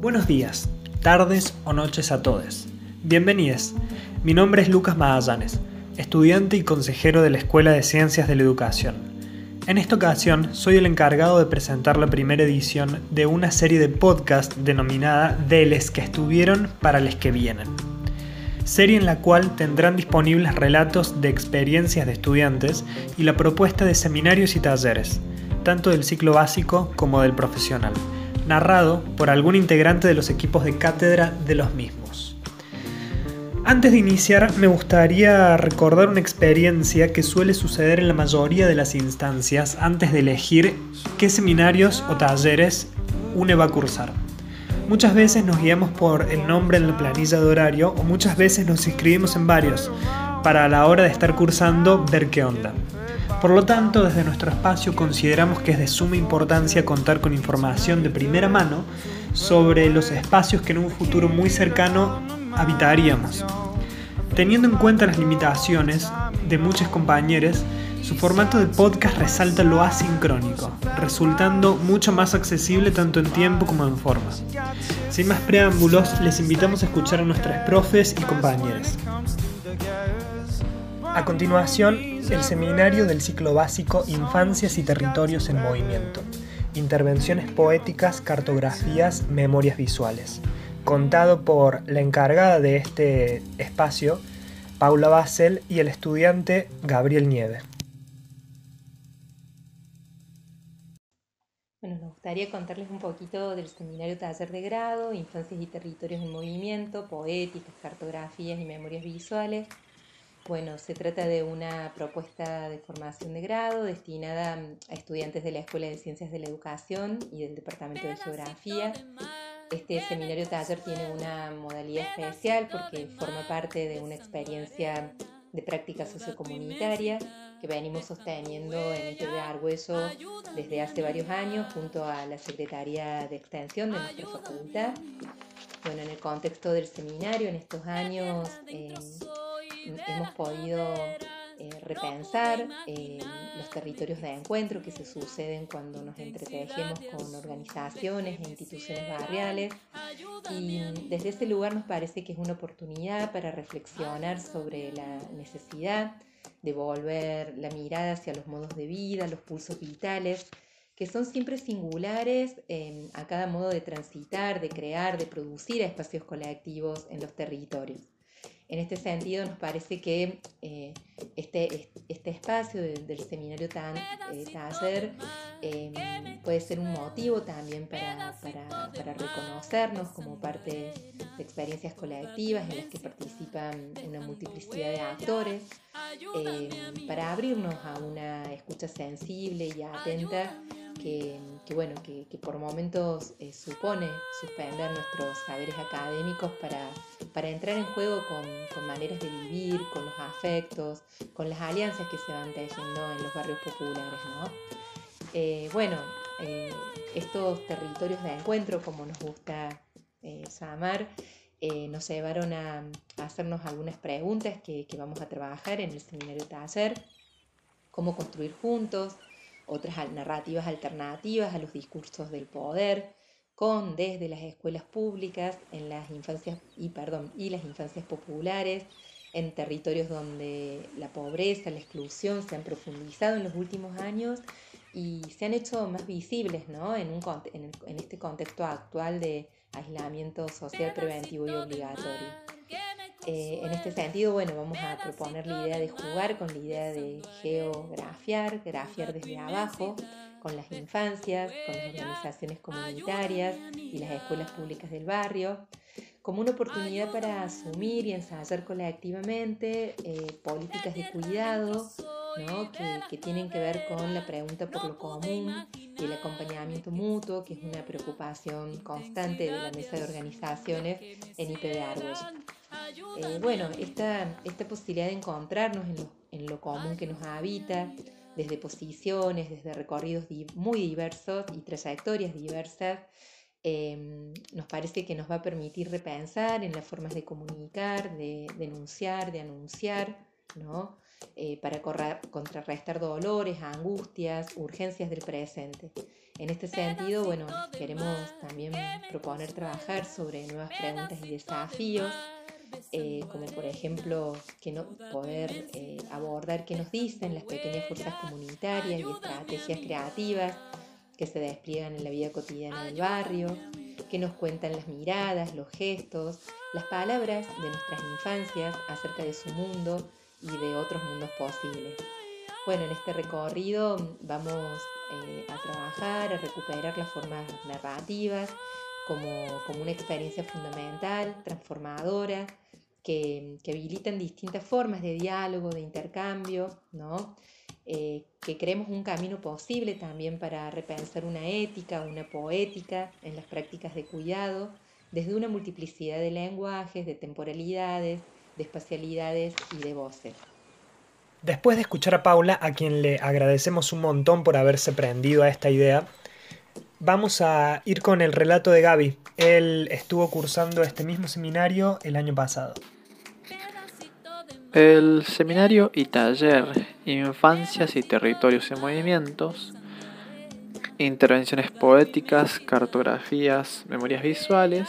Buenos días, tardes o noches a todos. Bienvenidos. Mi nombre es Lucas Magallanes, estudiante y consejero de la Escuela de Ciencias de la Educación. En esta ocasión soy el encargado de presentar la primera edición de una serie de podcast denominada De les que estuvieron para les que vienen. Serie en la cual tendrán disponibles relatos de experiencias de estudiantes y la propuesta de seminarios y talleres, tanto del ciclo básico como del profesional narrado por algún integrante de los equipos de cátedra de los mismos. Antes de iniciar, me gustaría recordar una experiencia que suele suceder en la mayoría de las instancias antes de elegir qué seminarios o talleres uno va a cursar. Muchas veces nos guiamos por el nombre en la planilla de horario o muchas veces nos inscribimos en varios para a la hora de estar cursando ver qué onda. Por lo tanto, desde nuestro espacio consideramos que es de suma importancia contar con información de primera mano sobre los espacios que en un futuro muy cercano habitaríamos. Teniendo en cuenta las limitaciones de muchos compañeros, su formato de podcast resalta lo asincrónico, resultando mucho más accesible tanto en tiempo como en forma. Sin más preámbulos, les invitamos a escuchar a nuestras profes y compañeros. A continuación, el seminario del ciclo básico Infancias y Territorios en Movimiento. Intervenciones poéticas, cartografías, memorias visuales. Contado por la encargada de este espacio, Paula Basel, y el estudiante Gabriel Nieve. Bueno, nos gustaría contarles un poquito del seminario taller de grado, Infancias y Territorios en Movimiento, poéticas, cartografías y memorias visuales, bueno, se trata de una propuesta de formación de grado destinada a estudiantes de la Escuela de Ciencias de la Educación y del Departamento de Geografía. Este seminario taller tiene una modalidad especial porque forma parte de una experiencia de práctica sociocomunitaria que venimos sosteniendo en ITV Argüello desde hace varios años junto a la Secretaría de Extensión de nuestra facultad. Bueno, en el contexto del seminario, en estos años, eh, hemos podido eh, repensar eh, los territorios de encuentro que se suceden cuando nos entretejemos con organizaciones e instituciones barriales. y desde ese lugar nos parece que es una oportunidad para reflexionar sobre la necesidad de volver la mirada hacia los modos de vida, los pulsos vitales, que son siempre singulares eh, a cada modo de transitar, de crear, de producir espacios colectivos en los territorios. En este sentido, nos parece que eh, este, este espacio del, seminario tan, eh, taller em, puede ser un motivo también para, para, reconocernos como parte de experiencias colectivas en las que participan una multiplicidad de actores, em, para abrirnos a una escucha sensible y atenta que, bueno, que, por momentos eh, supone suspender nuestros saberes académicos para, para entrar en juego con, maneras de vivir, con los afectos, con las alianzas que se van tejiendo en los barrios populares. ¿no? Eh, bueno, eh, estos territorios de encuentro, como nos gusta llamar, nos llevaron a, hacernos algunas preguntas que, que vamos a trabajar en el seminario taller, cómo construir juntos, otras narrativas alternativas a los discursos del poder, con desde las escuelas públicas en las infancias y perdón, y las infancias populares en territorios donde la pobreza, la exclusión se han profundizado en los últimos años y se han hecho más visibles ¿no? en, un, en, en este contexto actual de aislamiento social preventivo y obligatorio. Eh, en este sentido, bueno, vamos a proponer la idea de jugar con la idea de geografiar, grafiar desde abajo, con las infancias, con las organizaciones comunitarias y las escuelas públicas del barrio, como una oportunidad para asumir y ensayar colectivamente eh, políticas de cuidado ¿no? que, que, tienen que ver con la pregunta por lo común y el acompañamiento mutuo, que es una preocupación constante de la mesa de organizaciones en IPD Argos. Eh, bueno, esta, esta posibilidad de encontrarnos en lo, en lo común que nos habita, desde posiciones, desde recorridos muy diversos y trayectorias diversas, em, nos parece que nos va a permitir repensar en las formas de comunicar, de denunciar, de anunciar, ¿no? eh, para contrarrestar dolores, angustias, urgencias del presente. En este sentido, bueno, queremos también proponer trabajar sobre nuevas preguntas y desafíos, eh, como por ejemplo que no, poder eh, abordar qué nos dicen las pequeñas fuerzas comunitarias y estrategias creativas que se despliegan en la vida cotidiana del barrio, que nos cuentan las miradas, los gestos, las palabras de nuestras infancias acerca de su mundo y de otros mundos posibles. Bueno, en este recorrido vamos eh, a trabajar, a recuperar las formas narrativas como, como una experiencia fundamental, transformadora, que, que, habilitan distintas formas de diálogo, de intercambio, ¿no? Eh, que creemos un camino posible también para repensar una ética, una poética en las prácticas de cuidado, desde una multiplicidad de lenguajes, de temporalidades, de espacialidades y de voces. Después de escuchar a Paula, a quien le agradecemos un montón por haberse prendido a esta idea, vamos a ir con el relato de Gaby. Él estuvo cursando este mismo seminario el año pasado. El seminario y taller Infancias y Territorios en Movimientos, Intervenciones Poéticas, Cartografías, Memorias Visuales,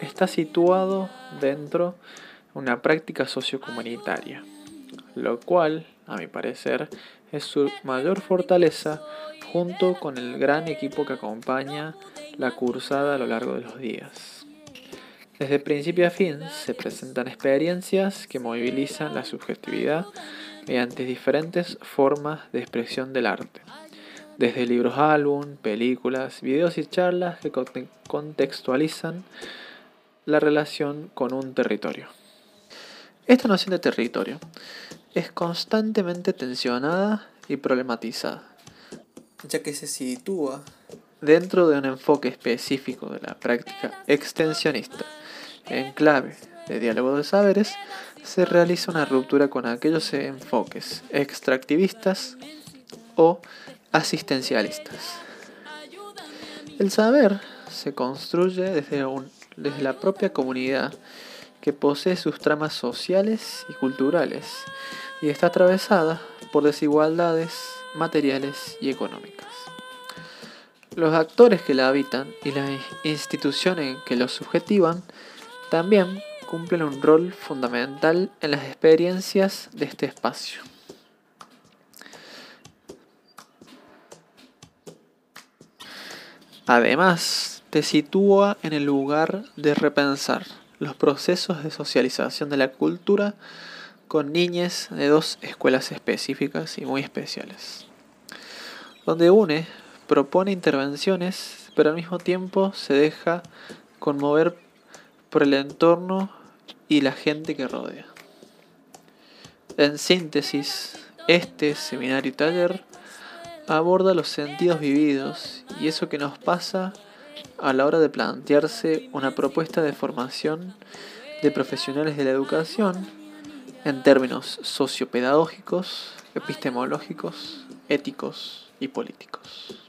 está situado dentro de una práctica sociocomunitaria lo cual, a mi parecer, es su mayor fortaleza junto con el gran equipo que acompaña la cursada a lo largo de los días. Desde principio a fin se presentan experiencias que movilizan la subjetividad mediante diferentes formas de expresión del arte, desde libros álbum, películas, videos y charlas que contextualizan la relación con un territorio. Esta noción de territorio es constantemente tensionada y problematizada, ya que se sitúa dentro de un enfoque específico de la práctica extensionista. En clave de diálogo de saberes, se realiza una ruptura con aquellos enfoques extractivistas o asistencialistas. El saber se construye desde, un, desde la propia comunidad que posee sus tramas sociales y culturales y está atravesada por desigualdades materiales y económicas. Los actores que la habitan y las instituciones que los subjetivan también cumplen un rol fundamental en las experiencias de este espacio. Además, te sitúa en el lugar de repensar los procesos de socialización de la cultura con niñas de dos escuelas específicas y muy especiales, donde UNE propone intervenciones, pero al mismo tiempo se deja conmover por el entorno y la gente que rodea. En síntesis, este seminario taller aborda los sentidos vividos y eso que nos pasa a la hora de plantearse una propuesta de formación de profesionales de la educación en términos sociopedagógicos, epistemológicos, éticos y políticos.